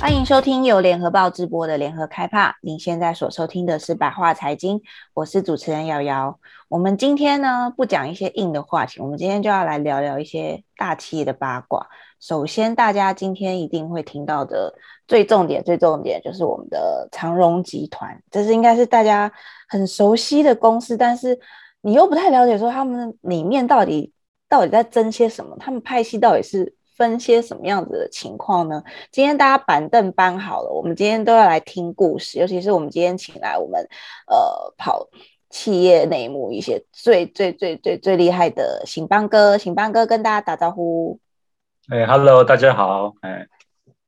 欢迎收听由联合报直播的联合开趴。您现在所收听的是白话财经，我是主持人瑶瑶。我们今天呢，不讲一些硬的话题，我们今天就要来聊聊一些大企业的八卦。首先，大家今天一定会听到的最重点、最重点就是我们的长荣集团，这是应该是大家很熟悉的公司，但是你又不太了解，说他们里面到底到底在争些什么，他们派系到底是分些什么样子的情况呢？今天大家板凳搬好了，我们今天都要来听故事，尤其是我们今天请来我们呃跑企业内幕一些最最最最最厉害的醒邦哥，醒邦哥跟大家打招呼。哎，Hello，，大家好。哎，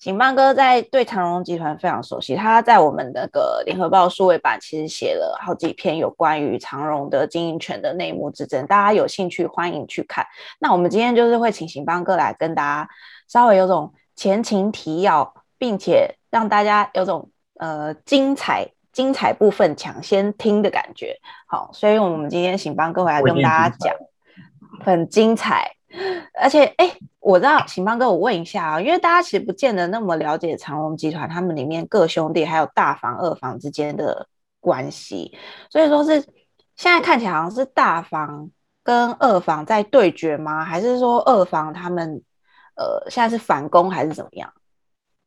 醒邦哥在对长荣集团非常熟悉，他在我们那个联合报数位版其实写了好几篇有关于长荣的经营权的内幕之争，大家有兴趣欢迎去看。那我们今天就是会请醒邦哥来跟大家稍微有种前情提要，并且让大家有种呃精彩精彩部分抢先听的感觉。好，所以我们今天醒邦哥会来跟大家讲很精彩。而且，哎、欸，我知道，醒邦哥，我问一下啊，因为大家其实不见得那么了解长隆集团，他们里面各兄弟还有大房、二房之间的关系，所以说是现在看起来好像是大房跟二房在对决吗？还是说二房他们呃现在是反攻还是怎么样？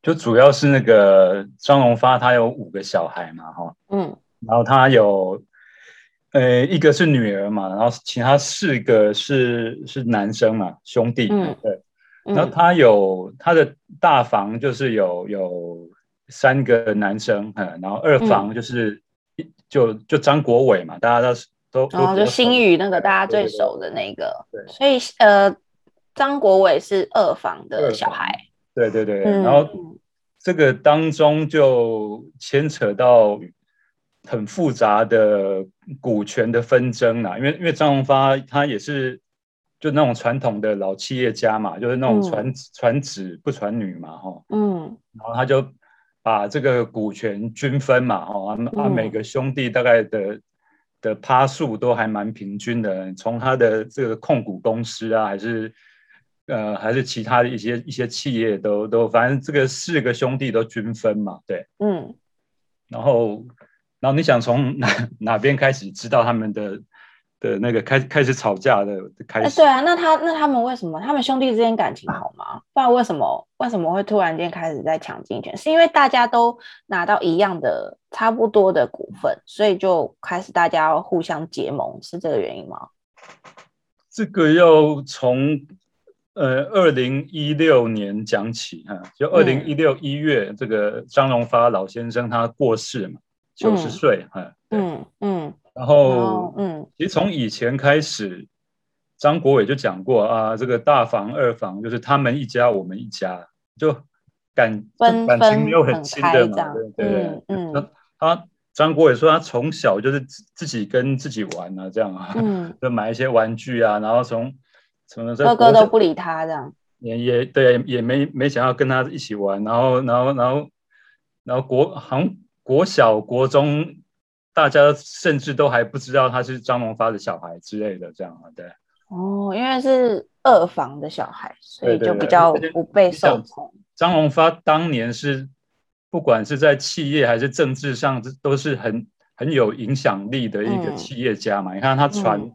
就主要是那个张荣发，他有五个小孩嘛，哈，嗯，然后他有。呃，一个是女儿嘛，然后其他四个是是男生嘛，兄弟。嗯，对。然后他有他的大房，就是有有三个男生，嗯，然后二房就是、嗯、就就张国伟嘛，大家都都都。然后就新宇那个大家最熟的那个。对，对，对。所以呃，张国伟是二房的小孩。对对对。嗯、然后这个当中就牵扯到。很复杂的股权的纷争啊，因为因为张荣发他也是就那种传统的老企业家嘛，就是那种传、嗯、传子不传女嘛，哈，嗯，然后他就把这个股权均分嘛，哈，啊每个兄弟大概的的趴数都还蛮平均的，从他的这个控股公司啊，还是呃还是其他的一些一些企业都都，反正这个四个兄弟都均分嘛，对，嗯，然后。然后你想从哪 哪边开始知道他们的的那个开开始吵架的开始？对啊，那他那他们为什么他们兄弟之间感情好吗？不然为什么为什么会突然间开始在抢经营权？是因为大家都拿到一样的差不多的股份，所以就开始大家互相结盟，是这个原因吗？这个要从呃二零一六年讲起哈，就二零一六一月，这个张荣发老先生他过世嘛。九十岁，嗯嗯嗯，然后嗯，其实从以前开始，张国伟就讲过啊，这个大房二房就是他们一家我们一家，就感分感情没有很亲的嘛，对对对，嗯，嗯他张国伟说他从小就是自己跟自己玩啊，这样啊，嗯，就买一些玩具啊，然后从从哥哥都不理他这样，也也对，也没没想要跟他一起玩，然后然后然后然后国好像。国小、国中，大家甚至都还不知道他是张荣发的小孩之类的，这样啊，对。哦，因为是二房的小孩，所以就比较不被受宠。张荣发当年是，不管是在企业还是政治上，都是很很有影响力的一个企业家嘛。嗯、你看他船。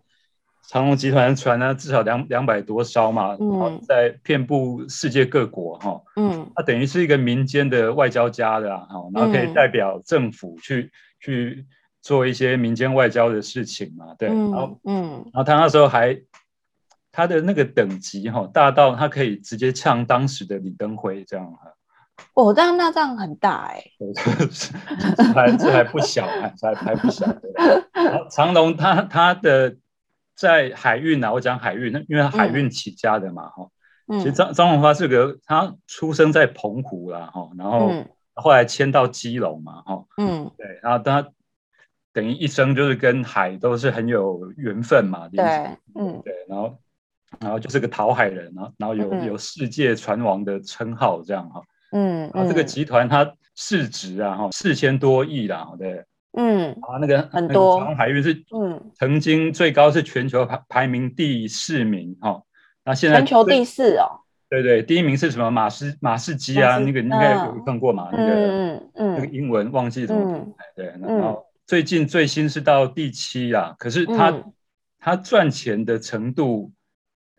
嗯长隆集团船呢，至少两两百多艘嘛，嗯，在遍布世界各国哈，嗯，它等于是一个民间的外交家的哈，然后可以代表政府去、嗯、去做一些民间外交的事情嘛，对，嗯、然后嗯，然后他那时候还他的那个等级哈，大到他可以直接呛当时的李登辉这样哈，哦，这样那这样很大哎、欸，这还这还不小，还还不小，对，长隆他他的。在海运啊，我讲海运，因为他海运起家的嘛，哈、嗯。其实张张荣发是个，他出生在澎湖啦，哈，然后后来迁到基隆嘛，哈，嗯，对，然后他等于一生就是跟海都是很有缘分嘛，对，嗯，对，然后然后就是个讨海人，然后然后有、嗯、有世界船王的称号，这样哈，嗯，然后这个集团它市值啊，哈，四千多亿啦，对。嗯，啊，那个很多海运是嗯，曾经最高是全球排排名第四名哈，那现在全球第四哦。对对，第一名是什么？马士马士基啊，那个应该有看过嘛？那个嗯嗯，那个英文忘记怎么读。对，然后最近最新是到第七啊，可是他他赚钱的程度，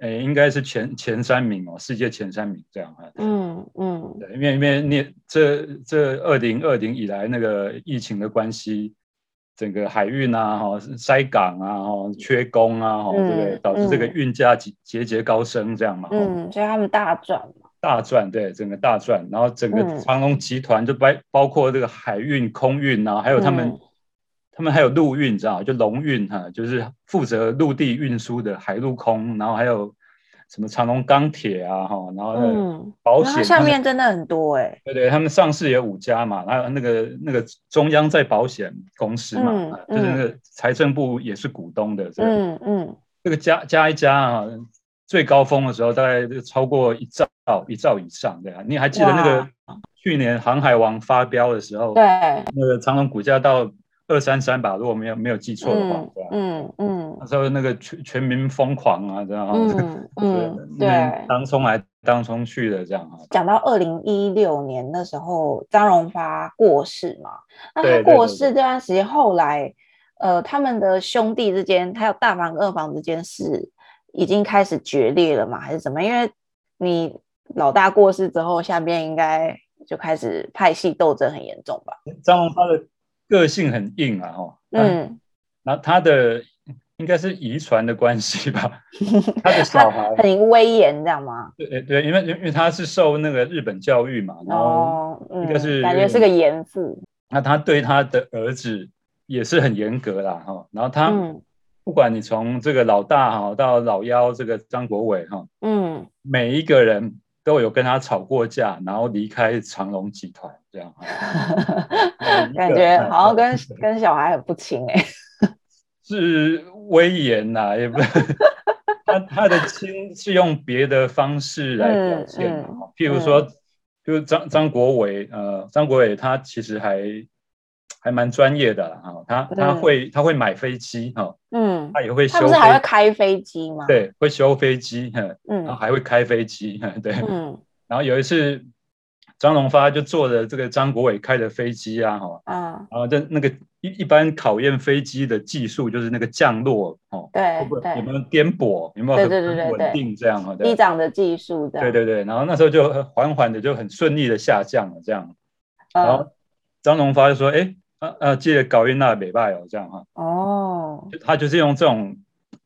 诶，应该是前前三名哦，世界前三名这样啊。嗯嗯，对，因为因为那这这二零二零以来那个疫情的关系。整个海运啊，哈，塞港啊，哈，缺工啊，哈，对不对？导致这个运价节节节高升，这样嘛。嗯，所以他们大赚嘛。大赚，对，整个大赚。然后整个长隆集团就包包括这个海运、空运啊，还有他们，他们还有陆运，知道就龙运哈，就是负责陆地运输的海陆空，然后还有。什么长隆钢铁啊，哈，然后保险，下面真的很多哎、欸。对对，他们上市也五家嘛，还有那个那个中央在保险公司嘛，嗯嗯、就是那个财政部也是股东的，这个、嗯嗯，这个加加一加啊，最高峰的时候大概超过一兆一兆以上，对啊，你还记得那个去年航海王发飙的时候，对，那个长隆股价到。二三三吧，如果没有没有记错的话，嗯嗯嗯，那时候那个全全民疯狂啊，这样啊，嗯 嗯，对，当冲来当冲去的这样啊。讲到二零一六年那时候，张荣发过世嘛，那他过世这段时间，后来呃，他们的兄弟之间，还有大房二房之间是已经开始决裂了嘛，还是怎么？因为你老大过世之后，下边应该就开始派系斗争很严重吧？张荣发的。个性很硬啊，哈，嗯，那他的应该是遗传的关系吧，他的小孩很威严，这样吗？对对，因为因为他是受那个日本教育嘛，然后应该是感觉是个严父。那他对他的儿子也是很严格啦，哈，然后他不管你从这个老大哈到老幺这个张国伟哈，嗯，每一个人。都有跟他吵过架，然后离开长隆集团，这样。感觉好像跟 跟小孩很不亲哎，是威严呐，也不他他的亲是用别的方式来表现的，譬如说，就张张国伟，呃，张国伟他其实还还蛮专业的哈，他他会他会买飞机哈，嗯，他也会修，他不是还会开飞机吗？对，会修飞机，嗯，然后还会开飞机，对，嗯，然后有一次张荣发就坐着这个张国伟开的飞机啊，哈，嗯，然后这那个一一般考验飞机的技术就是那个降落，哦，对，有没有颠簸，有没有很稳定这样哈，机长的技术，对对对，然后那时候就缓缓的就很顺利的下降了这样，然后张荣发就说，哎。啊啊！记得搞运那美拜哦，这样哈。哦。他就是用这种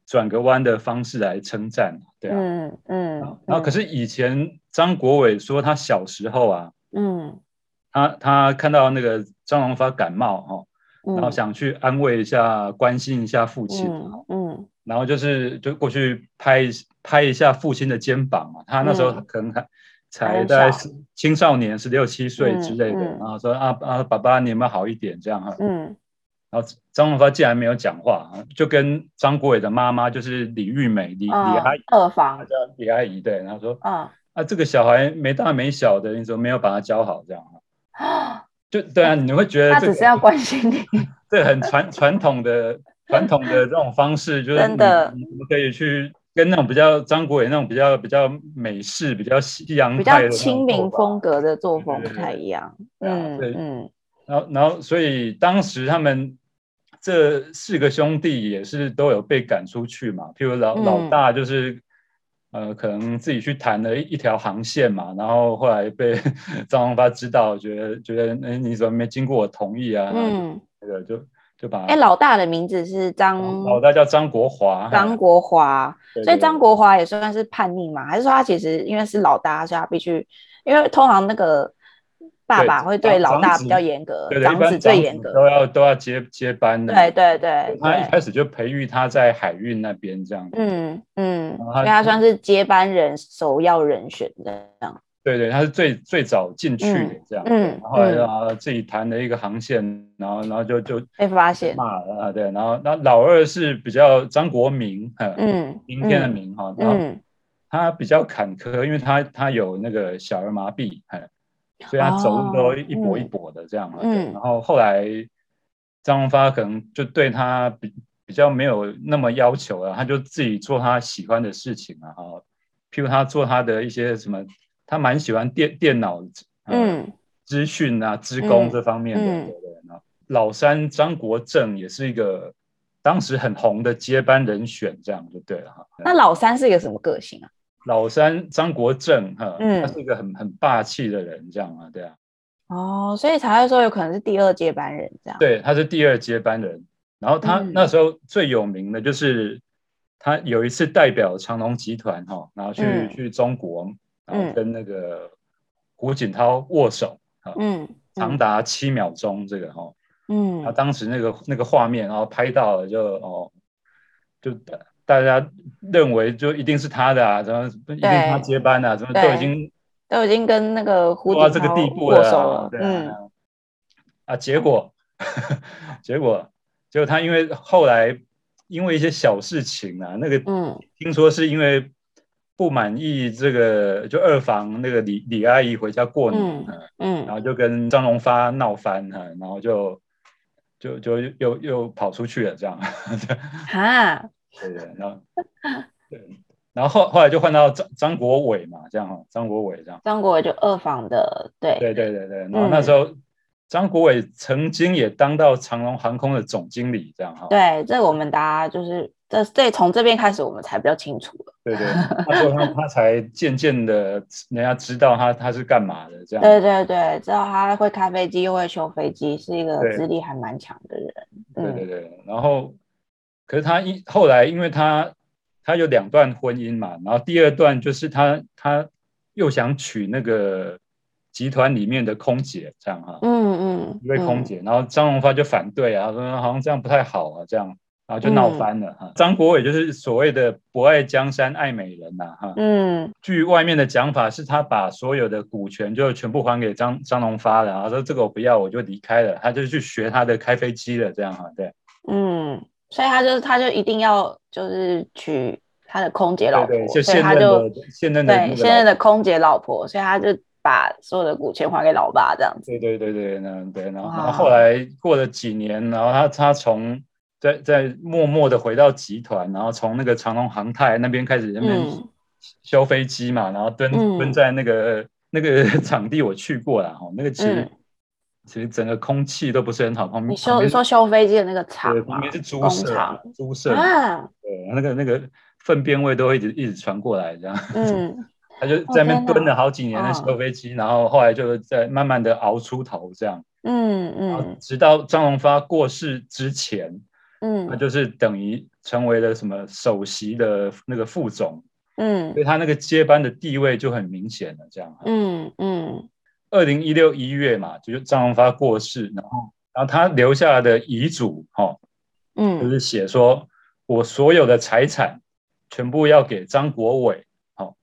转个弯的方式来称赞，对啊。嗯嗯。然后可是以前张国伟说他小时候啊，嗯，他他看到那个张荣发感冒哈，然后想去安慰一下、关心一下父亲，嗯，然后就是就过去拍拍一下父亲的肩膀嘛。他那时候可能还。才在青少年十六七岁之类的，然后说啊啊，爸爸你有没有好一点这样哈？嗯，然后张荣发竟然没有讲话，就跟张国伟的妈妈就是李玉美李李阿姨。二房。叫李阿姨对，然后说啊。啊这个小孩没大没小的，你怎么没有把他教好这样啊？就对啊，你会觉得他只是要关心你，这很传传统的传统的这种方式，就是真的。你们可以去。跟那种比较张国伟那种比较比较美式、比较西洋、比较亲民风格的作风不太一样。嗯嗯，然后然后所以当时他们这四个兄弟也是都有被赶出去嘛。譬如老、嗯、老大就是呃可能自己去谈了一一条航线嘛，然后后来被 张荣发知道，觉得觉得哎你怎么没经过我同意啊？嗯，那个就。哎，老大的名字是张，老大叫张国华，张国华，所以张国华也算是叛逆嘛？还是说他其实因为是老大，所以他必须，因为通常那个爸爸会对老大比较严格，长子最严格，都要都要接接班的。对对对，他一开始就培育他在海运那边这样。嗯嗯，因为他算是接班人首要人选这样。对对，他是最最早进去的这样，嗯，然后然后自己谈了一个航线，然后然后就就被发现。骂了啊，对，然后那老二是比较张国明，嗯，明天的明哈，然后他比较坎坷，因为他他有那个小儿麻痹，所以他走路都一跛一跛的这样，嗯，然后后来张荣发可能就对他比比较没有那么要求了，他就自己做他喜欢的事情啊，哈，譬如他做他的一些什么，他蛮喜欢电电脑，嗯，资讯啊、资工这方面的，嗯、对对。老三张国正也是一个当时很红的接班人选，这样就对了哈。那老三是一个什么个性啊？老三张国正哈，嗯，他是一个很很霸气的人，这样啊，对啊。哦，所以才会说有可能是第二接班人这样。对，他是第二接班人。然后他那时候最有名的就是他有一次代表长隆集团哈，然后去、嗯、去中国，然后跟那个胡锦涛握手，嗯，长达七秒钟这个哈。嗯，他当时那个那个画面，然后拍到了就哦，就大家认为就一定是他的啊，怎么一定他接班啊，怎么都已经都已经跟那个胡到这个地步了，对啊，嗯，啊，结果 结果结果他因为后来因为一些小事情啊，那个嗯，听说是因为不满意这个就二房那个李李阿姨回家过年，嗯，然后就跟张荣发闹翻哈，然后就。就就又又跑出去了，这样，哈，对对，然后对，然后后后来就换到张张国伟嘛，这样哈，张国伟这样，张国伟就二房的，对。对对对对，然后那时候、嗯、张国伟曾经也当到长龙航空的总经理，这样哈，对，这我们大家就是。这这从这边开始，我们才比较清楚了。对对，他说他他才渐渐的，人家知道他他是干嘛的这样。对对对，知道他会开飞机，又会修飞机，是一个资历还蛮强的人。对对对，然后，可是他一后来，因为他他有两段婚姻嘛，然后第二段就是他他又想娶那个集团里面的空姐，这样哈。嗯嗯。一位空姐，然后张荣发就反对啊，说好像这样不太好啊，这样。然后就闹翻了哈，张、嗯、国伟就是所谓的不爱江山爱美人呐哈，嗯，据外面的讲法是他把所有的股权就全部还给张张荣发了，然后说这个我不要我就离开了，他就去学他的开飞机了这样哈，对，嗯，所以他就他就一定要就是娶他的空姐老婆，对对，就现任的现任的对现任的空姐老婆，所以他就把所有的股权还给老爸这样子，对对对对，那对，然后后来过了几年，然后他他从。在在默默的回到集团，然后从那个长隆航太那边开始那边修飞机嘛，嗯、然后蹲蹲在那个、嗯、那个 场地，我去过了哈，那个其实、嗯、其实整个空气都不是很好。旁边你修你说修飞机的那个厂，对，旁边是猪舍，猪舍啊，对，那个那个粪便味都会一直一直传过来这样。嗯，他就在那边蹲了好几年的修飞机，哦、然后后来就在慢慢的熬出头这样。嗯嗯，直到张荣发过世之前。嗯，他就是等于成为了什么首席的那个副总，嗯，所以他那个接班的地位就很明显了，这样，嗯嗯。二零一六一月嘛，就是张荣发过世，然后然后他留下来的遗嘱，哈，嗯，就是写说我所有的财产全部要给张国伟，好，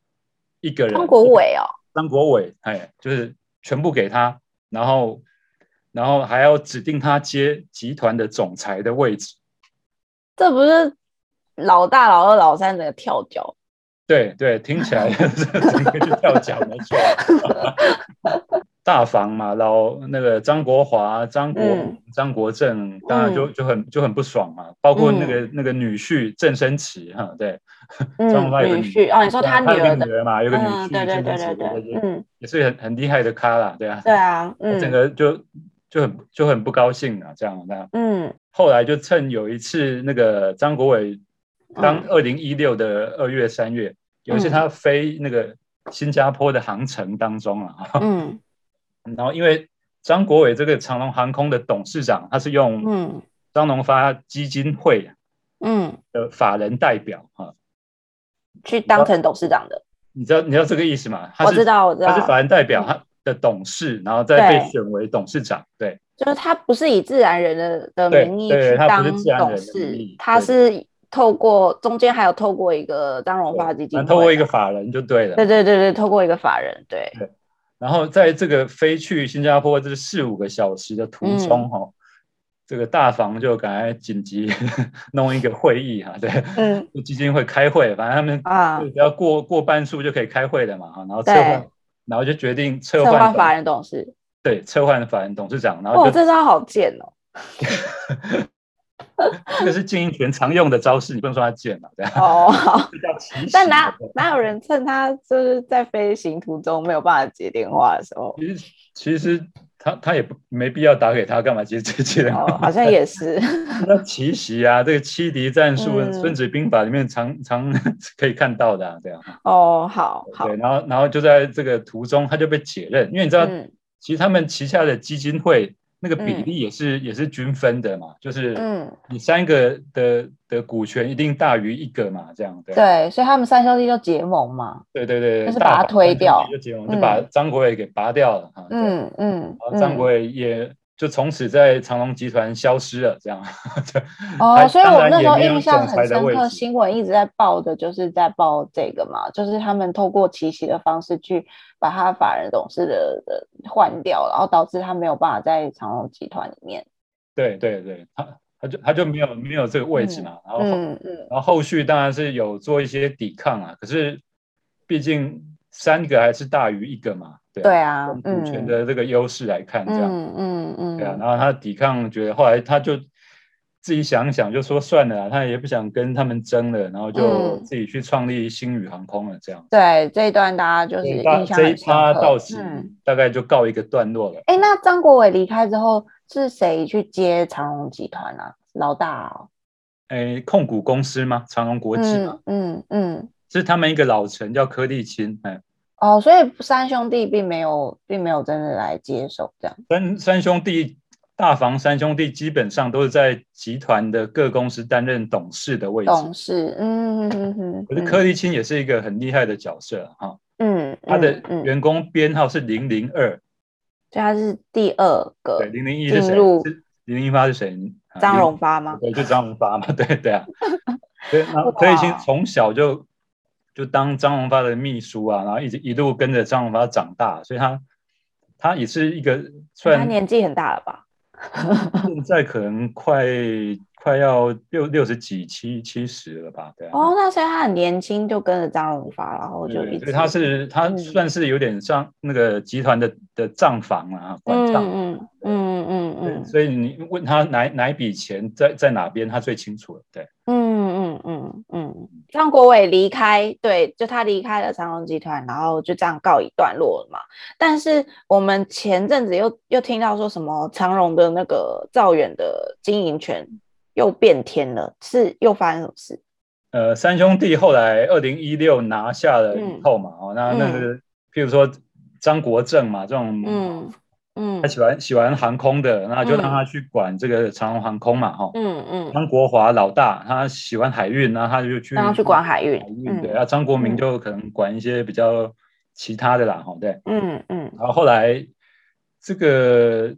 一个人。张国伟哦，张国伟，哎，就是全部给他，然后然后还要指定他接集团的总裁的位置。这不是老大、老二、老三整个跳脚？对对，听起来是整个就跳脚，没错。大房嘛，老那个张国华、张国、嗯、张国政，当然就就很就很不爽嘛。包括那个、嗯、那个女婿郑生慈哈，对，张国华有个女婿。哦，你说他女儿的女儿嘛，有个女婿，对对对对也是很很厉害的咖啦，对啊，对啊，嗯，整个就就很就很不高兴啊，这样那样，嗯。后来就趁有一次那个张国伟当二零一六的二月三月，嗯、有一次他飞那个新加坡的航程当中啊，嗯，然后因为张国伟这个长龙航空的董事长，他是用嗯。张荣发基金会嗯。的法人代表哈，去当成董事长的，你知道你知道这个意思吗？我知道我知道，他是法人代表他的董事，然后再被选为董事长，对。就是他不是以自然人的的名义去当董事，他是透过中间还有透过一个张荣发基金，透过一个法人就对了。对对对对，透过一个法人对。对。然后在这个飞去新加坡这四五个小时的途中哈，嗯、这个大房就赶快紧急 弄一个会议哈，对，嗯，基金会开会，反正他们啊只要过过半数就可以开会的嘛哈，然后撤换，对然后就决定撤换法人董事。对，撤换法人董事长，然后哦，这招好贱哦！这个是经营权常用的招式，你不能说他贱了，对哦，好，比较奇 但哪哪有人趁他就是在飞行途中没有办法接电话的时候？其实其实他他也不没必要打给他，干嘛接接接电话？哦，好像也是。那奇袭啊，这个欺敌战术，嗯，《孙子兵法》里面常常 可以看到的，啊，这样。哦，好好。对，然后然后就在这个途中，他就被解任，因为你知道，嗯，其实他们旗下的基金会。那个比例也是、嗯、也是均分的嘛，就是嗯，你三个的的股权一定大于一个嘛，这样对。对，所以他们三兄弟就结盟嘛。对对对，就是把他推掉，就结盟，就把张国伟给拔掉了哈。嗯嗯，然后张国伟也就从此在长隆集团消失了，这样。哦，所以我那时候印象很深刻，新闻一直在报的就是在报这个嘛，就是他们透过奇袭的方式去。把他法人董事的的换掉，然后导致他没有办法在长隆集团里面。对对对，他他就他就没有没有这个位置嘛。嗯、然后嗯嗯，然后后续当然是有做一些抵抗啊，可是毕竟三个还是大于一个嘛。对，对啊，股权的这个优势来看，这样，嗯嗯嗯，对啊。然后他抵抗，觉得后来他就。自己想想，就说算了，他也不想跟他们争了，然后就自己去创立星宇航空了。这样、嗯、对这一段，大家就是印象。这一趴到此大概就告一个段落了。哎、嗯，那张国伟离开之后，是谁去接长隆集团啊？老大、哦？哎，控股公司吗？长隆国际嘛。嗯嗯，嗯，是他们一个老臣叫柯立青。哎，哦，所以三兄弟并没有，并没有真的来接手这样。三三兄弟。大房三兄弟基本上都是在集团的各公司担任董事的位置。董事，嗯嗯嗯。可是柯立青也是一个很厉害的角色哈。嗯，他的员工编号是零零二，所以他是第二个。对，零零一是谁？零零一发是谁？张荣发吗？对，就张荣发嘛。对对啊。所以柯立青从小就就当张荣发的秘书啊，然后一直一路跟着张荣发长大，所以他他也是一个算他年纪很大了吧？现在可能快快要六六十几七七十了吧？对啊。哦，那所以他很年轻就跟着张荣发，然后就一直。他是他算是有点像那个集团的的账房啊，管账。嗯嗯嗯嗯。所以你问他哪哪一笔钱在在哪边，他最清楚了。对。嗯嗯嗯嗯。张国伟离开，对，就他离开了长荣集团，然后就这样告一段落了嘛。但是我们前阵子又又听到说什么长荣的那个兆远的经营权又变天了，是又发生什么事？呃，三兄弟后来二零一六拿下了以后嘛，哦、嗯，那那个、嗯、譬如说张国政嘛，这种嗯。嗯，他喜欢喜欢航空的，那就让他去管这个长荣航空嘛，哈、嗯。嗯嗯。张国华老大，他喜欢海运，那他就去让他去管海运。海运、嗯、对，那张国明就可能管一些比较其他的啦，哈、嗯，对。嗯嗯。然后后来这个，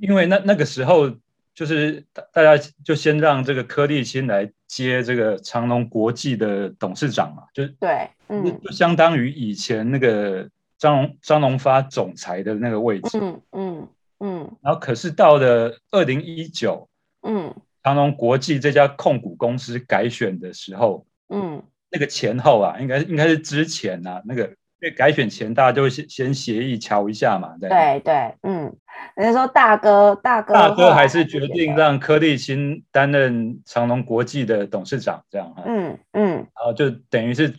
因为那那个时候就是大家就先让这个柯立新来接这个长隆国际的董事长嘛，就对，嗯，就相当于以前那个。张张荣发总裁的那个位置，嗯嗯嗯，然后可是到了二零一九，嗯，长荣国际这家控股公司改选的时候，嗯，那个前后啊，应该应该是之前啊，那个因为改选前大家就会先先协议瞧一下嘛，对。对对，嗯，人家说大哥大哥大哥还是决定让柯立新担任长隆国际的董事长，这样哈，嗯嗯，然后就等于是。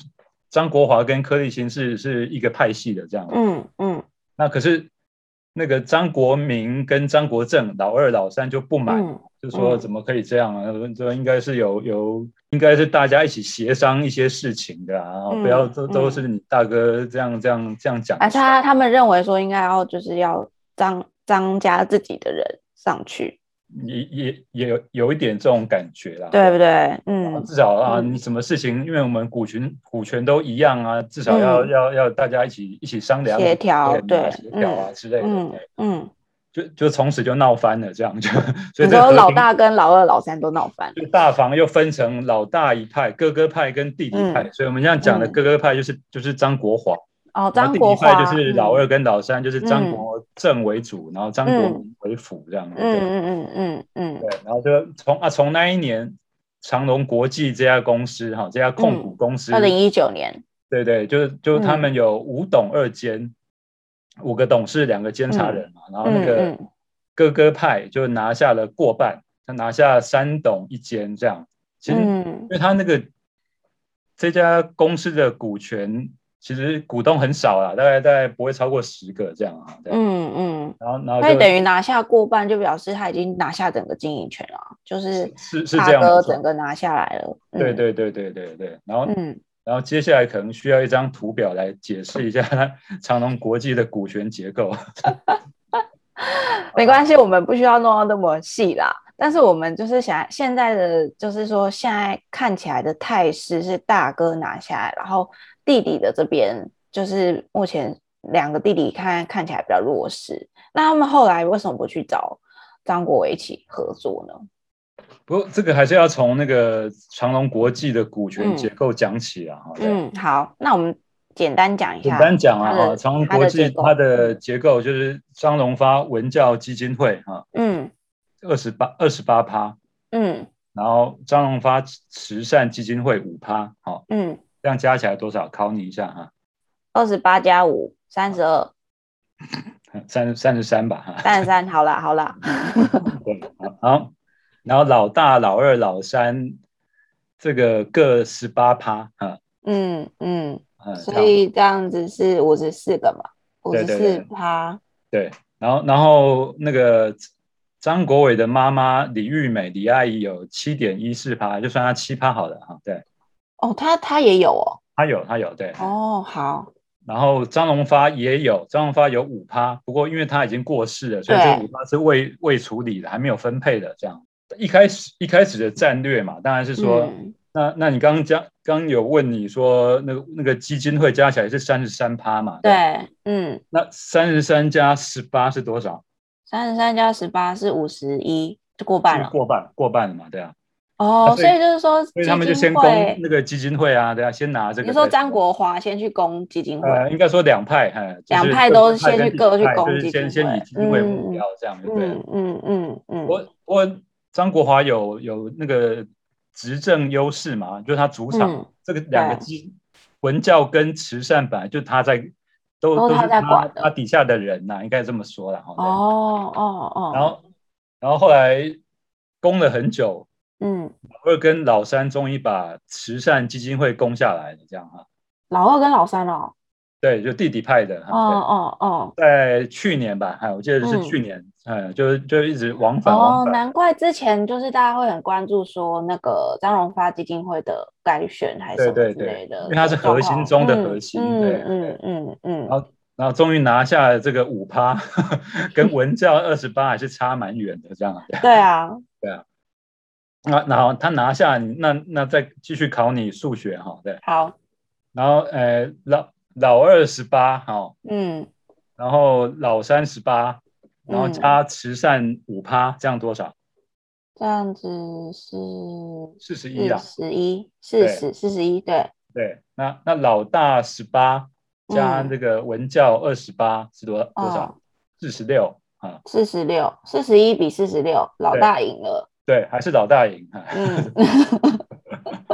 张国华跟柯立新是是一个派系的这样，嗯嗯，那可是那个张国明跟张国政老二老三就不满，嗯、就说怎么可以这样啊？这、嗯、应该是有有应该是大家一起协商一些事情的啊，嗯、不要都都是你大哥这样这样这样讲。而且他他们认为说应该要就是要张张家自己的人上去。也也也有有一点这种感觉啦，对不对？嗯，至少啊，你什么事情，因为我们股权股权都一样啊，至少要要要大家一起一起商量协调，对协调啊之类的，嗯嗯，就就从此就闹翻了，这样就所以说老大跟老二老三都闹翻，就大房又分成老大一派、哥哥派跟弟弟派，所以我们这样讲的哥哥派就是就是张国华。哦，张国华就是老二跟老三，就是张国政为主，然后张国明为辅这样。嗯嗯嗯嗯嗯。对，然后就从啊从那一年，长隆国际这家公司哈，这家控股公司，二零一九年。对对，就是就是他们有五董二监，五个董事两个监察人嘛，然后那个哥哥派就拿下了过半，他拿下三董一监这样。其实，因为他那个、嗯、这家公司的股权，其实股东很少啦，大概大概不会超过十个这样啊。嗯嗯。然后然后他等于拿下过半，就表示他已经拿下整个经营权了，就是是是这样，哥整个拿下来了。对对对对对对。然后嗯。然后接下来可能需要一张图表来解释一下长隆国际的股权结构。没关系，我们不需要弄到那么细啦。但是我们就是想现在的，就是说现在看起来的态势是大哥拿下来，然后弟弟的这边就是目前两个弟弟看看起来比较弱势。那他们后来为什么不去找张国伟一起合作呢？不过这个还是要从那个长隆国际的股权结构讲起啊。嗯，好，那我们简单讲一下。简单讲啊，哈，长隆国际它的结构就是张荣发文教基金会哈，嗯，二十八二十八趴，嗯，然后张荣发慈善基金会五趴，好，嗯，这样加起来多少？考你一下哈。二十八加五，三十二。三三十三吧，哈。三十三，好了好了。对，好。然后老大、老二、老三，这个各十八趴啊，嗯嗯，所以这样子是五十四个嘛，五十四趴。对，然后然后那个张国伟的妈妈李玉美李阿姨有七点一四趴，就算她七趴好了哈。对，哦，他他也有哦，他有他有对。哦，好。然后张荣发也有，张荣发有五趴，不过因为他已经过世了，所以这五趴是未未处理的，还没有分配的这样。一开始一开始的战略嘛，当然是说，嗯、那那你刚刚讲，刚有问你说，那个那个基金会加起来是三十三趴嘛？对，嗯，那三十三加十八是多少？三十三加十八是五十一，就过半了。过半，过半了嘛？对啊。哦，所以就是说，所以他们就先攻那个基金会啊，对啊，先拿这个。你说张国华先去攻基金会？呃，应该说两派，哈，两派都先去各去攻基金会，先先以基金会为目标这样，对不对？嗯嗯嗯。我我。张国华有有那个执政优势嘛？就是他主场、嗯、这个两个基文教跟慈善本来就他在都都是他他底下的人呐、啊，应该这么说了哈。哦哦哦。然后然后后来攻了很久，嗯，老二跟老三终于把慈善基金会攻下来了，这样哈。老二跟老三哦。对，就弟弟派的。哦哦哦，在去年吧，哎，我记得是去年，哎，就就一直往返。哦，难怪之前就是大家会很关注说那个张荣发基金会的改选还是什么之类的，因为他是核心中的核心。对，嗯嗯嗯。然后，然后终于拿下了这个五趴，跟文教二十八还是差蛮远的，这样。对啊，对啊。那然后他拿下，那那再继续考你数学哈，对。好。然后，呃，老。老二十八，好，嗯，然后老三十八，然后加慈善五趴，这样多少？这样子是四十一啊，十一，四十，四十一，对，对，那那老大十八加这个文教二十八是多多少？四十六啊，四十六，四十一比四十六，老大赢了，对，还是老大赢，嗯，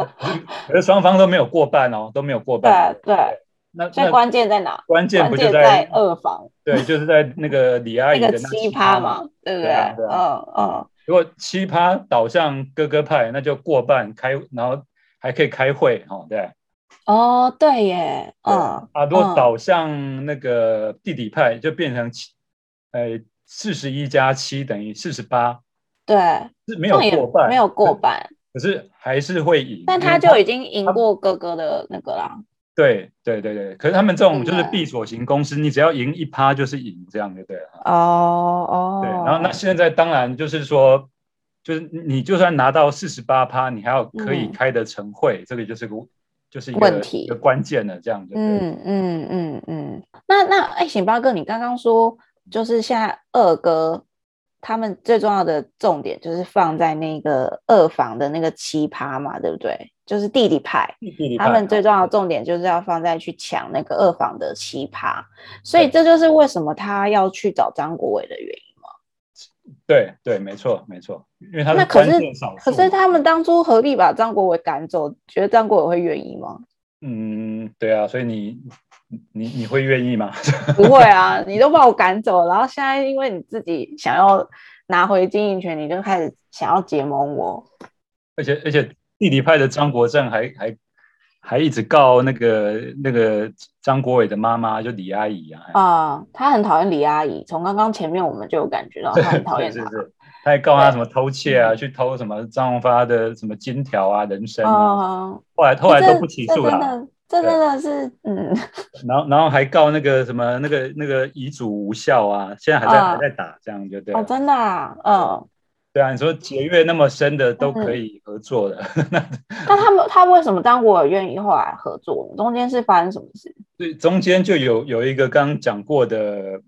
可是双方都没有过半哦，都没有过半，对对。那最关键在哪？关键不就在二房？对，就是在那个李阿姨的那七趴嘛，对不对？嗯嗯。如果七趴倒向哥哥派，那就过半开，然后还可以开会，哈，对。哦，对耶，嗯啊，如果倒向那个弟弟派，就变成七，呃，四十一加七等于四十八，对，是没有过半，没有过半，可是还是会赢。但他就已经赢过哥哥的那个啦。对对对对，可是他们这种就是闭锁型公司，你只要赢一趴就是赢，这样就对了。哦哦。对，然后那现在当然就是说，就是你就算拿到四十八趴，你还要可以开得成会，这个就是个就是一个问题，一个关键的这样子。嗯嗯嗯嗯。那那哎，醒八哥，你刚刚说就是现在二哥他们最重要的重点就是放在那个二房的那个奇葩嘛，对不对？就是弟弟派，弟弟派他们最重要的重点就是要放在去抢那个二房的奇葩，所以这就是为什么他要去找张国伟的原因吗？对对，没错没错，因为他是关键少。可是他们当初合力把张国伟赶走，觉得张国伟会愿意吗？嗯，对啊，所以你你你会愿意吗？不会啊，你都把我赶走，然后现在因为你自己想要拿回经营权，你就开始想要结盟我。而且而且弟弟派的张国正还还还一直告那个那个张国伟的妈妈，就李阿姨啊。啊、嗯，他很讨厌李阿姨，从刚刚前面我们就有感觉到他很讨厌 是是。他还告他什么偷窃啊，去偷什么张荣发的什么金条啊、人参啊。嗯、后来后来都不起诉了。这真的是，嗯，然后然后还告那个什么那个那个遗嘱无效啊，现在还在、哦、还在打，这样就对。哦，真的啊，嗯，对啊，你说结怨那么深的都可以合作的，那、嗯、那他们他为什么张国伟愿意后来合作？中间是发生什么事？对，中间就有有一个刚刚讲过的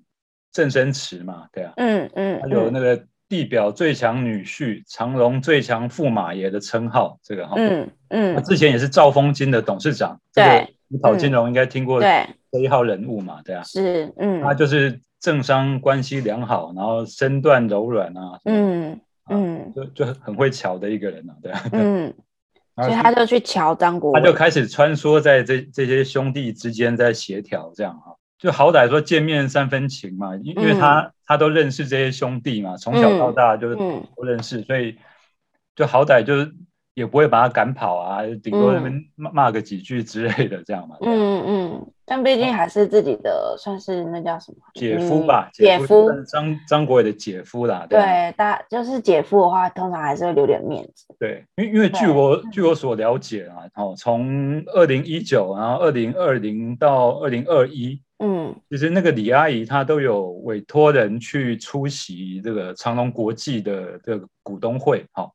郑生池嘛，对啊，嗯嗯，还有那个。地表最强女婿，长隆最强驸马爷的称号，这个哈，嗯嗯，他之前也是兆丰金的董事长，对，你跑金融应该听过这一号人物嘛，对啊，是，嗯，他就是政商关系良好，然后身段柔软啊，嗯嗯，就就很会巧的一个人啊，对啊，嗯，所以他就去乔张国，他就开始穿梭在这这些兄弟之间在协调这样哈。就好歹说见面三分情嘛，因因为他、嗯、他都认识这些兄弟嘛，从小到大就是都认识，嗯、所以就好歹就是也不会把他赶跑啊，顶多那边骂骂个几句之类的这样嘛。嗯嗯，但毕竟还是自己的，算是那叫什么姐夫吧？姐夫张张国伟的姐夫啦。对，大就是姐夫的话，通常还是会留点面子。对，因为因为据我据我所了解啊，哦，从二零一九，然后二零二零到二零二一。嗯，其实那个李阿姨她都有委托人去出席这个长隆国际的这个股东会，哈，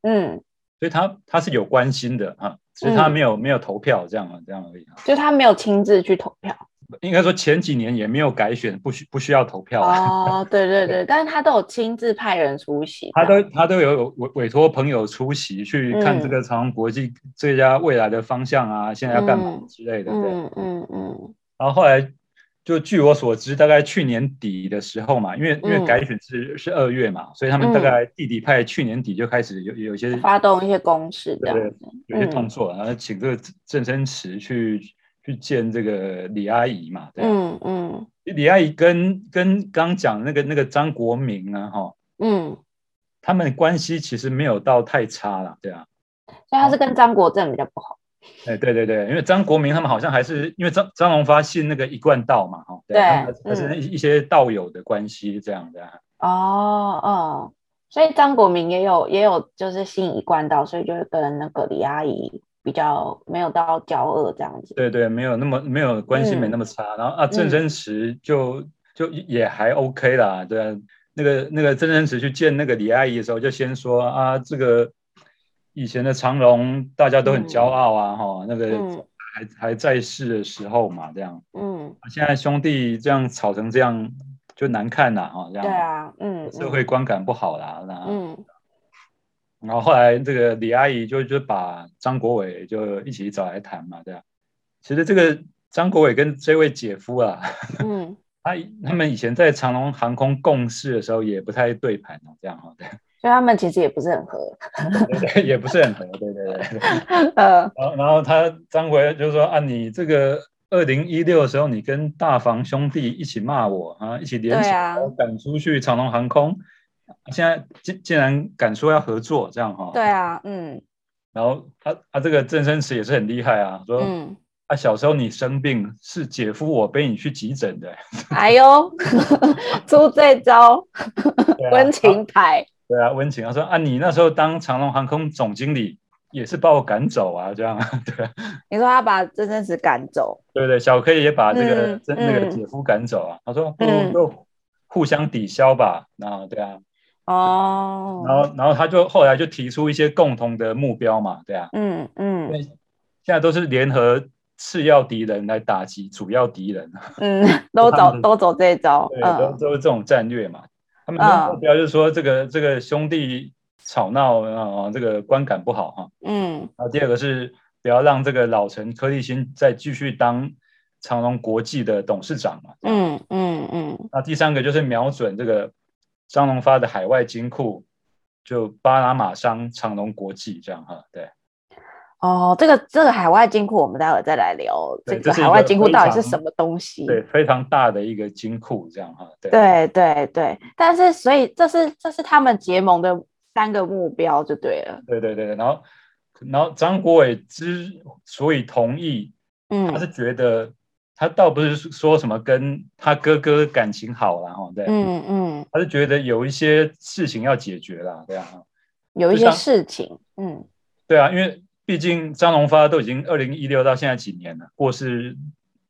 嗯，所以她她是有关心的啊，只是他没有没有投票这样啊，这样而已，就他没有亲自去投票，应该说前几年也没有改选，不需不需要投票哦，对对对，但是他都有亲自派人出席，他都他都有委委托朋友出席去看这个长虹国际这家未来的方向啊，现在要干嘛之类的，对，嗯嗯嗯，然后后来。就据我所知，大概去年底的时候嘛，因为因为改选是、嗯、是二月嘛，所以他们大概弟弟派去年底就开始有有一些发动一些攻势，对，对，有些动作，嗯、然后请这个郑生池去去见这个李阿姨嘛，对嗯嗯，李阿姨跟跟刚讲那个那个张国明啊，哈，嗯，他们关系其实没有到太差了，对啊，所以他是跟张国政比较不好。哎，对对对，因为张国明他们好像还是因为张张荣发信那个一贯道嘛，哈，对，还是一些道友的关系这样的。哦哦，所以张国明也有也有就是信一贯道，所以就是跟那个李阿姨比较没有到交恶这样子。对对，没有那么没有关系没那么差。嗯、然后啊，郑生慈就就也还 OK 啦，对啊，那个那个郑生慈去见那个李阿姨的时候，就先说啊这个。以前的长隆大家都很骄傲啊，哈、嗯，那个还还在世的时候嘛，这样，嗯，现在兄弟这样吵成这样就难看了啊，这样，对啊，嗯，社会观感不好啦，那，嗯，然后后来这个李阿姨就就把张国伟就一起找来谈嘛，这样，其实这个张国伟跟这位姐夫啊，嗯，他他们以前在长隆航空共事的时候也不太对盘哦，这样哈，对。所以他们其实也不是很合，也不是很合，对对对。呃，然后然后他张回就说啊，你这个二零一六的时候，你跟大房兄弟一起骂我啊，一起联手赶出去长隆航空，现在竟竟然敢说要合作，这样哈？对啊，嗯。然后他他这个郑生池也是很厉害啊，说嗯，啊小时候你生病是姐夫我背你去急诊的，哎呦，出这招温情牌。对啊，温情他，说啊，你那时候当长龙航空总经理也是把我赶走啊，这样对。你说他把郑生慈赶走，对不对，小 K 也把这个、嗯、那个姐夫赶走啊。他说不如就互相抵消吧，然后对啊。哦。然后然后他就后来就提出一些共同的目标嘛，对啊。嗯嗯。因为现在都是联合次要敌人来打击主要敌人。嗯，都走都走这一招，对，嗯、都都是这种战略嘛。他们的目标就是说，这个、uh, 这个兄弟吵闹啊，这个观感不好哈。嗯。然后第二个是不要让这个老陈柯立新再继续当长隆国际的董事长嘛。嗯嗯嗯。那第三个就是瞄准这个张荣发的海外金库，就巴拿马商长隆国际这样哈。对。哦，这个这个海外金库，我们待会再来聊。这个海外金库到底是什么东西？对，非常大的一个金库，这样哈。对对对对，但是所以这是这是他们结盟的三个目标，就对了。对对对，然后然后张国伟之所以同意，嗯，他是觉得他倒不是说什么跟他哥哥感情好了哈，对，嗯嗯，他是觉得有一些事情要解决了，这样哈，有一些事情，嗯，对啊，因为。毕竟张荣发都已经二零一六到现在几年了，过世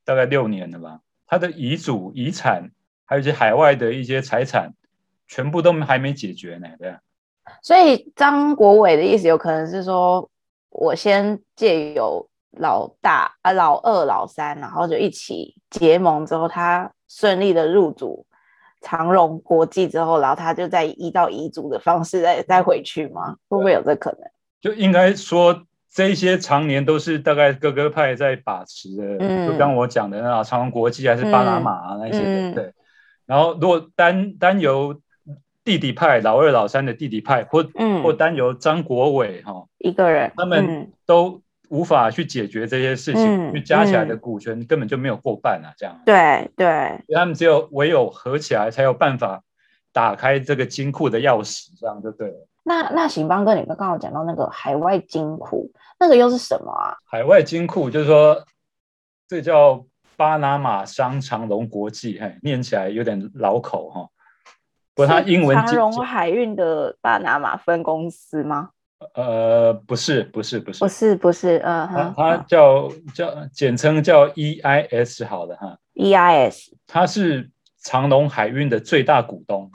大概六年了吧。他的遗嘱、遗产，还有一些海外的一些财产，全部都还没解决呢。对啊。所以张国伟的意思有可能是说，我先借由老大啊、老二、老三，然后就一起结盟之后，他顺利的入主长荣国际之后，然后他就再依照遗嘱的方式再再回去吗？会不会有这可能？就应该说。这一些常年都是大概哥哥派在把持的，嗯、就刚我讲的那长隆国际还是巴拿马、啊、那些的，嗯、对。然后如果单单由弟弟派老二老三的弟弟派，或、嗯、或单由张国伟哈一个人，他们都无法去解决这些事情，嗯、因为加起来的股权根本就没有过半啊，这样。对对，他们只有唯有合起来才有办法打开这个金库的钥匙，这样就对了。那那行邦哥，你们刚刚讲到那个海外金库，那个又是什么啊？海外金库就是说，这叫巴拿马商长隆国际，嘿，念起来有点老口哈。不过它英文长隆海运的巴拿马分公司吗？呃，不是，不是，不是，不是，不是，嗯，它它叫叫简称叫 EIS，好的哈，EIS，它是长隆海运的最大股东，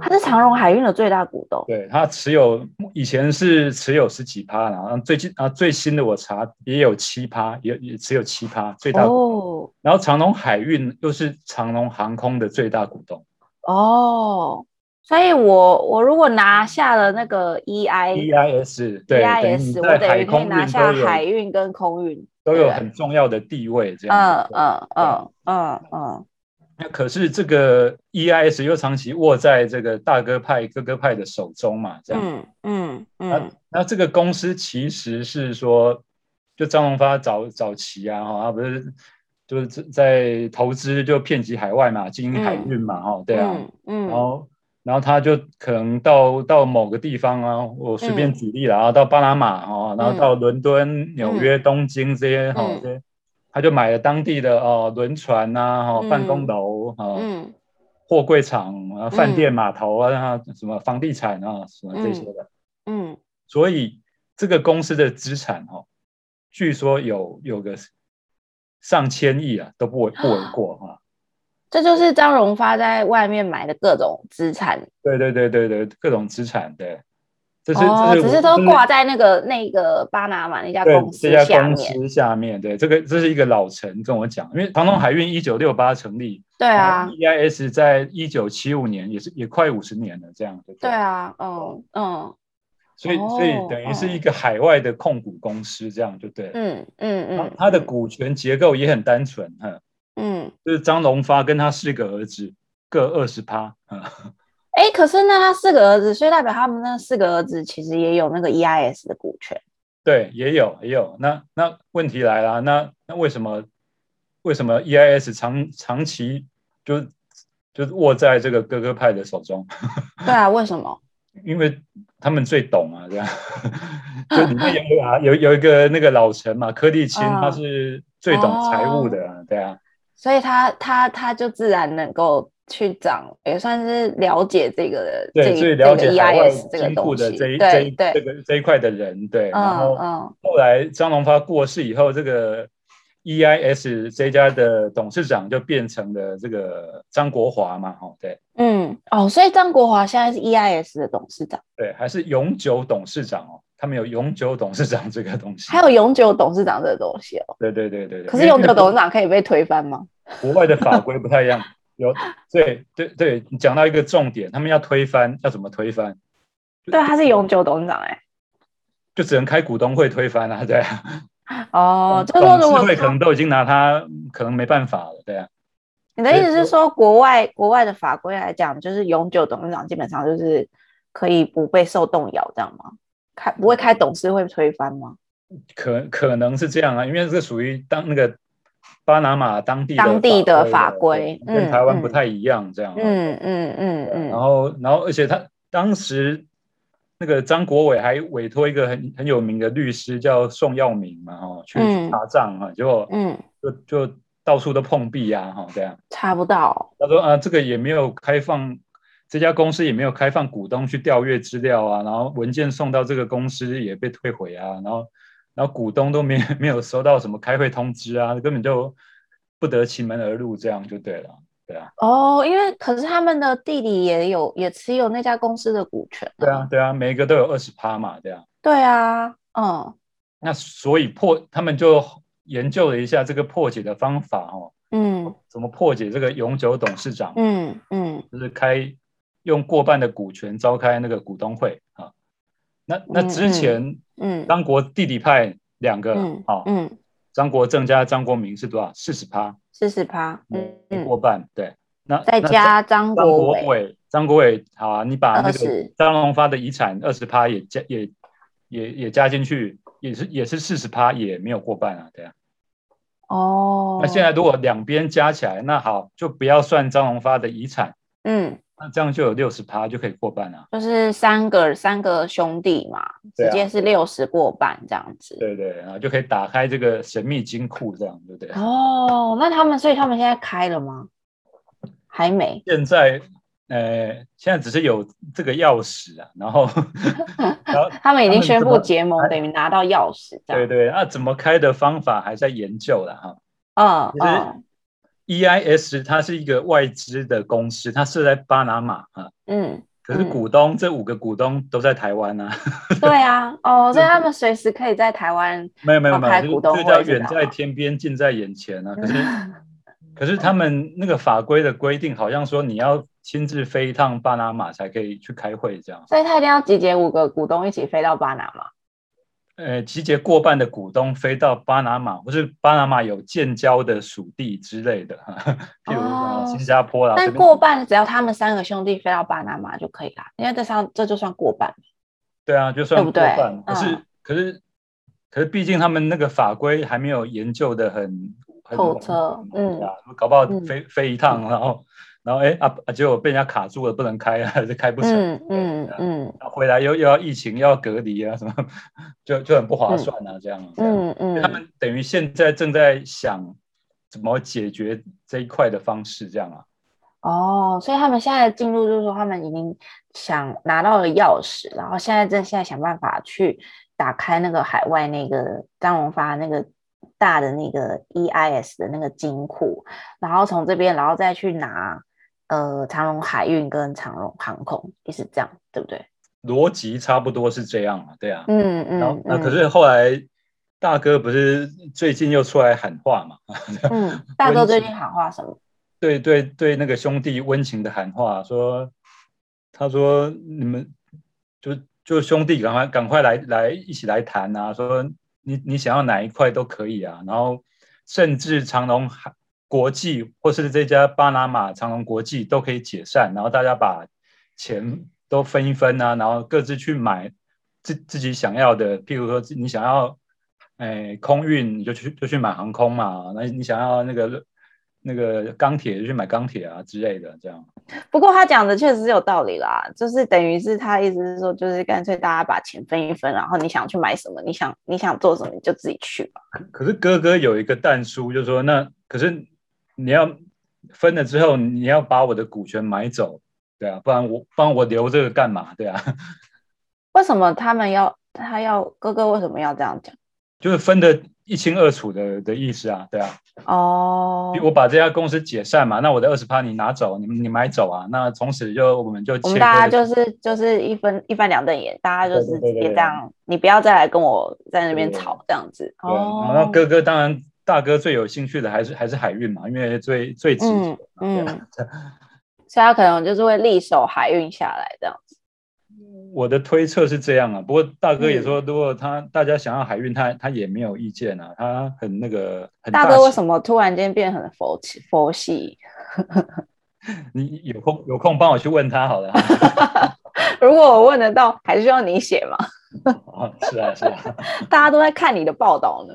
他是长荣海运的最大股东，对，他持有以前是持有十几趴，然后最近啊最新的我查也有七趴，也也持有七趴最大股东。哦、然后长荣海运又是长荣航空的最大股东。哦，所以我我如果拿下了那个 E I E I S 对 E I S，我等于可以拿下海运跟空运都有很重要的地位，这样嗯嗯嗯嗯嗯。那可是这个 EIS 又长期握在这个大哥派、哥哥派的手中嘛，这样。嗯嗯嗯。那那这个公司其实是说，就张荣发早早期啊，哈，他不是就是在投资就遍及海外嘛，经营海运嘛，哈、嗯，对啊。嗯。然后然后他就可能到到某个地方啊，我随便举例了啊，到巴拿马啊，然后到伦敦、纽约、东京这些哈这些。他就买了当地的哦轮船呐、啊，哈办公楼啊，嗯、货柜场啊，饭店码头啊，嗯、什么房地产啊，什么这些的，嗯，嗯所以这个公司的资产哈，据说有有个上千亿啊，都不为不为过哈。这就是张荣发在外面买的各种资产。对对对对对，各种资产对。这是哦，只是都挂在那个那个巴拿马那家公司下面。这家公司下面，对，这个这是一个老陈跟我讲，因为长荣海运一九六八成立，对啊，EIS 在一九七五年，也是也快五十年了，这样对。对啊，嗯嗯，所以所以等于是一个海外的控股公司，这样就对。嗯嗯嗯，它的股权结构也很单纯，哈，嗯，就是张荣发跟他四个儿子各二十趴，嗯。哎，可是那他四个儿子，所以代表他们那四个儿子其实也有那个 EIS 的股权。对，也有，也有。那那问题来了，那那为什么为什么 EIS 长长期就就握在这个哥哥派的手中？对啊，为什么？因为他们最懂啊，这样。就里面有啊，有有一个那个老陈嘛，柯立青，嗯、他是最懂财务的，啊，对啊。所以他他他就自然能够。去涨也算是了解这个的，对，最了解海外金库的这一这一这个这一块的人，对。然后后来张荣发过世以后，这个 EIS 这家的董事长就变成了这个张国华嘛，哈，对，嗯，哦，所以张国华现在是 EIS 的董事长，对，还是永久董事长哦，他们有永久董事长这个东西，还有永久董事长这个东西哦，对对对对对。可是永久董事长可以被推翻吗？国外的法规不太一样。有对对对，你讲到一个重点，他们要推翻，要怎么推翻？对，他是永久董事长哎，就只能开股东会推翻啊，对啊。哦，就是说董事会可能都已经拿他，可能没办法了，对啊。你的意思是说，国外国外的法规来讲，就是永久董事长基本上就是可以不被受动摇，这样吗？开不会开董事会推翻吗？可可能是这样啊，因为这属于当那个巴拿马当地当地的法规，跟台湾不太一样，这样。嗯嗯嗯嗯。然后，然后，而且他当时那个张国伟还委托一个很很有名的律师叫宋耀明嘛，哈，去查账啊，结果嗯，就就到处都碰壁呀，哈，这样查不到。他说啊，这个也没有开放。这家公司也没有开放股东去调阅资料啊，然后文件送到这个公司也被退回啊，然后然后股东都没 没有收到什么开会通知啊，根本就不得其门而入，这样就对了，对啊。哦，因为可是他们的弟弟也有也持有那家公司的股权。对啊，对啊，每一个都有二十趴嘛，对啊。对啊，嗯。那所以破他们就研究了一下这个破解的方法哦，嗯，怎么破解这个永久董事长？嗯嗯，就是开。用过半的股权召开那个股东会啊，那那之前，嗯，张国弟弟派两个，好，嗯，张国正加张国明是多少？四十趴，四十趴，嗯，过半，对，那再加张国伟，张国伟，好啊，你把那个张荣发的遗产二十趴也加也也也加进去，也是也是四十趴，也没有过半啊，对啊，哦，那现在如果两边加起来，那好，就不要算张荣发的遗产，嗯。那这样就有六十趴就可以过半了，就是三个三个兄弟嘛，直接是六十过半这样子。对对，然后就可以打开这个神秘金库，这样对不对？哦，那他们所以他们现在开了吗？还没。现在呃，现在只是有这个钥匙啊，然后 然后他们已经宣布结盟，等于拿到钥匙。对对，那怎么开的方法还在研究了哈。嗯嗯。EIS 它是一个外资的公司，它设在巴拿马啊。嗯，可是股东、嗯、这五个股东都在台湾啊。对啊，哦，所以他们随时可以在台湾没有没有没有，就叫远在天边近在眼前啊。可是 可是他们那个法规的规定，好像说你要亲自飞一趟巴拿马才可以去开会这样。所以他一定要集结五个股东一起飞到巴拿马。呃，集结过半的股东飞到巴拿马，或是巴拿马有建交的属地之类的，譬如新加坡啦。但过半只要他们三个兄弟飞到巴拿马就可以啦，因为这上这就算过半。对啊，就算过半。可是可是可是，毕竟他们那个法规还没有研究的很透彻，嗯，搞不好飞飞一趟，然后。然后哎啊啊！结果被人家卡住了，不能开还是 开不成。嗯嗯嗯。回来又又要疫情，又要隔离啊，什么就就很不划算啊，这样。嗯嗯。他们等于现在正在想怎么解决这一块的方式，这样啊。哦，所以他们现在的进入就是说，他们已经想拿到了钥匙，然后现在正现在想办法去打开那个海外那个张荣发那个。大的那个 EIS 的那个金库，然后从这边，然后再去拿呃长荣海运跟长荣航空，也是这样，对不对？逻辑差不多是这样嘛，对啊，嗯嗯。然后那可是后来大哥不是最近又出来喊话嘛？嗯，大哥最近喊话什么？对对对，那个兄弟温情的喊话，说他说你们就就兄弟赶快赶快来来一起来谈啊，说。你你想要哪一块都可以啊，然后甚至长隆海国际或是这家巴拿马长隆国际都可以解散，然后大家把钱都分一分啊，然后各自去买自自己想要的，譬如说你想要，哎，空运你就去就去买航空嘛，那你想要那个。那个钢铁就去买钢铁啊之类的，这样。不过他讲的确实是有道理啦，就是等于是他意思是说，就是干脆大家把钱分一分，然后你想去买什么，你想你想做什么，你就自己去吧。可是哥哥有一个但书，就是说那可是你要分了之后，你要把我的股权买走，对啊，不然我不然我留这个干嘛？对啊。为什么他们要他要哥哥为什么要这样讲？就是分的。一清二楚的的意思啊，对啊，哦，我把这家公司解散嘛，那我的二十趴你拿走，你你买走啊，那从此就我们就我们大家就是就是一分一翻两瞪眼，大家就是直接这样，你不要再来跟我在那边吵这样子。哦，那哥哥当然大哥最有兴趣的还是还是海运嘛，因为最最值钱，嗯，所以他可能就是会力守海运下来这样子。我的推测是这样啊，不过大哥也说，如果他大家想要海运，他他也没有意见啊，他很那个。很大哥为什么突然间变很佛气佛系？你有空有空帮我去问他好了。如果我问得到，还需要你写吗？哦，是啊，是啊，大家都在看你的报道呢，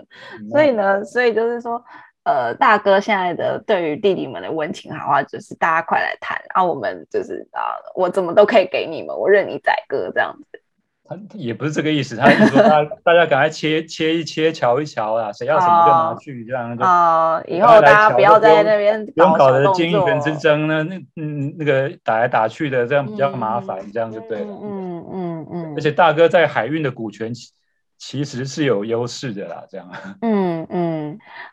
所以呢，所以就是说，呃，大哥现在的对于弟弟们的温情好话，就是大家快来谈，啊，我们就是啊，我怎么都可以给你们，我任你宰割这样子。他也不是这个意思，他是说大大家赶快切切一切，瞧一瞧啊，谁要什么就拿去，这样就啊，以后大家不要在那边不用搞的经营权之争呢，那嗯那个打来打去的，这样比较麻烦，这样就对了。嗯嗯嗯。而且大哥在海运的股权其。其实是有优势的啦，这样。嗯嗯，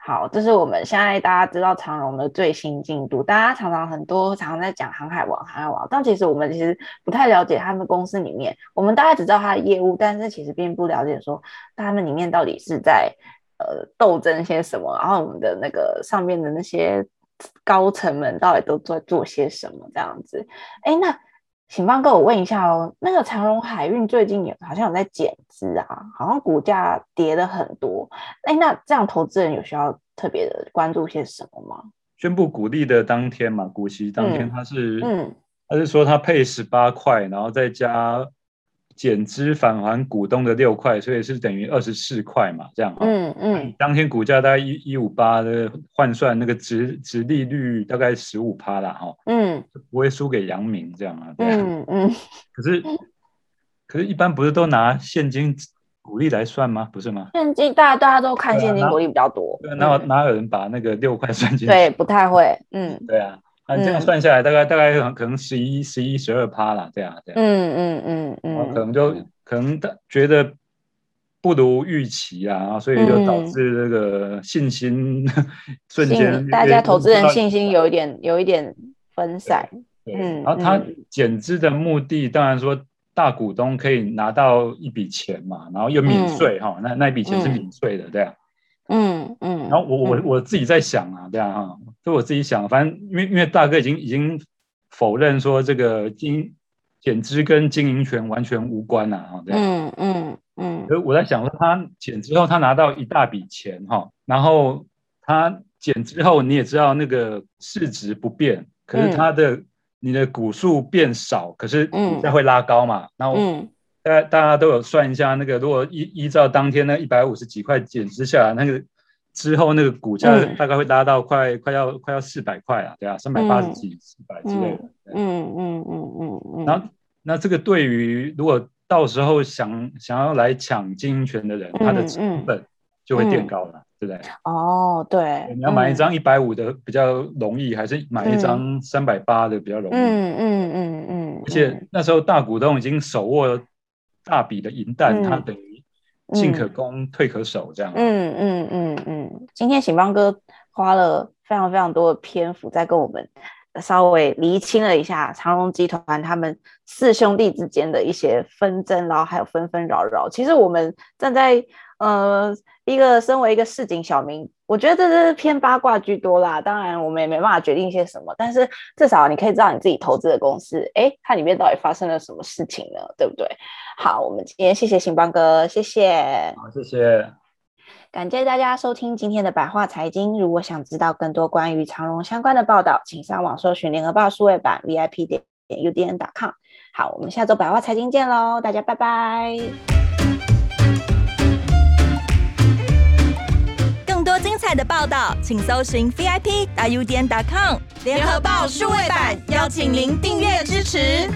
好，这是我们现在大家知道长荣的最新进度。大家常常很多常常在讲航海王，航海王，但其实我们其实不太了解他们公司里面。我们大概只知道他的业务，但是其实并不了解说他们里面到底是在呃斗争些什么，然后我们的那个上面的那些高层们到底都在做些什么这样子。哎，那。请帮哥，我问一下哦，那个长荣海运最近有好像有在减资啊，好像股价跌了很多。哎，那这样投资人有需要特别的关注些什么吗？宣布股利的当天嘛，股息当天，他是，嗯，他是说他配十八块，然后再加。减资返还股东的六块，所以是等于二十四块嘛，这样哈。嗯嗯。当天股价大概一一五八的换算那个值值利率大概十五趴啦哈。嗯。不会输给阳明这样啊。嗯嗯。可是，可是，一般不是都拿现金股利来算吗？不是吗？现金大家大家都看现金股利比较多。对，哪哪有人把那个六块算进去？对，不太会。嗯。对啊。那这样算下来，大概大概可能十一、十一、十二趴啦，这样这样。嗯嗯嗯嗯。可能就可能觉得不如预期啊，所以就导致这个信心瞬间，大家投资人信心有一点有一点分散。嗯。然后他减资的目的，当然说大股东可以拿到一笔钱嘛，然后又免税哈，那那一笔钱是免税的，这样。嗯嗯，然后我我我自己在想啊，这样哈，就我自己想，反正因为因为大哥已经已经否认说这个经减资跟经营权完全无关了啊，这样，嗯嗯嗯，所以我在想说，他减之后他拿到一大笔钱哈，然后他减之后你也知道那个市值不变，可是他的你的股数变少，可是股价会拉高嘛，然后。大家大家都有算一下，那个如果依依照当天那一百五十几块减资下来，那个之后那个股价大概会拉到快、嗯、快要快要四百块啊，对啊，三百八十几、四百之类的。嗯嗯嗯嗯嗯。然后那这个对于如果到时候想想要来抢经营权的人，嗯、他的成本就会垫高了，嗯、对不对？哦，对。你要买一张一百五的比较容易，嗯、还是买一张三百八的比较容易？嗯嗯嗯嗯。而且那时候大股东已经手握。大笔的银弹，它等于进可攻，退可守，这样。嗯嗯嗯嗯。今天醒邦哥花了非常非常多的篇幅，在跟我们稍微厘清了一下长荣集团他们四兄弟之间的一些纷争，然后还有纷纷扰扰。其实我们站在呃一个身为一个市井小民。我觉得这是偏八卦居多啦，当然我们也没办法决定一些什么，但是至少你可以知道你自己投资的公司，哎，它里面到底发生了什么事情呢？对不对？好，我们今天谢谢行邦哥，谢谢，好，谢谢，感谢大家收听今天的百话财经。如果想知道更多关于长荣相关的报道，请上网搜寻联合报数位版 VIP 点 UDN.com。好，我们下周百话财经见喽，大家拜拜。多精彩的报道，请搜寻 VIP.UDN.com 联合报数位版，邀请您订阅支持。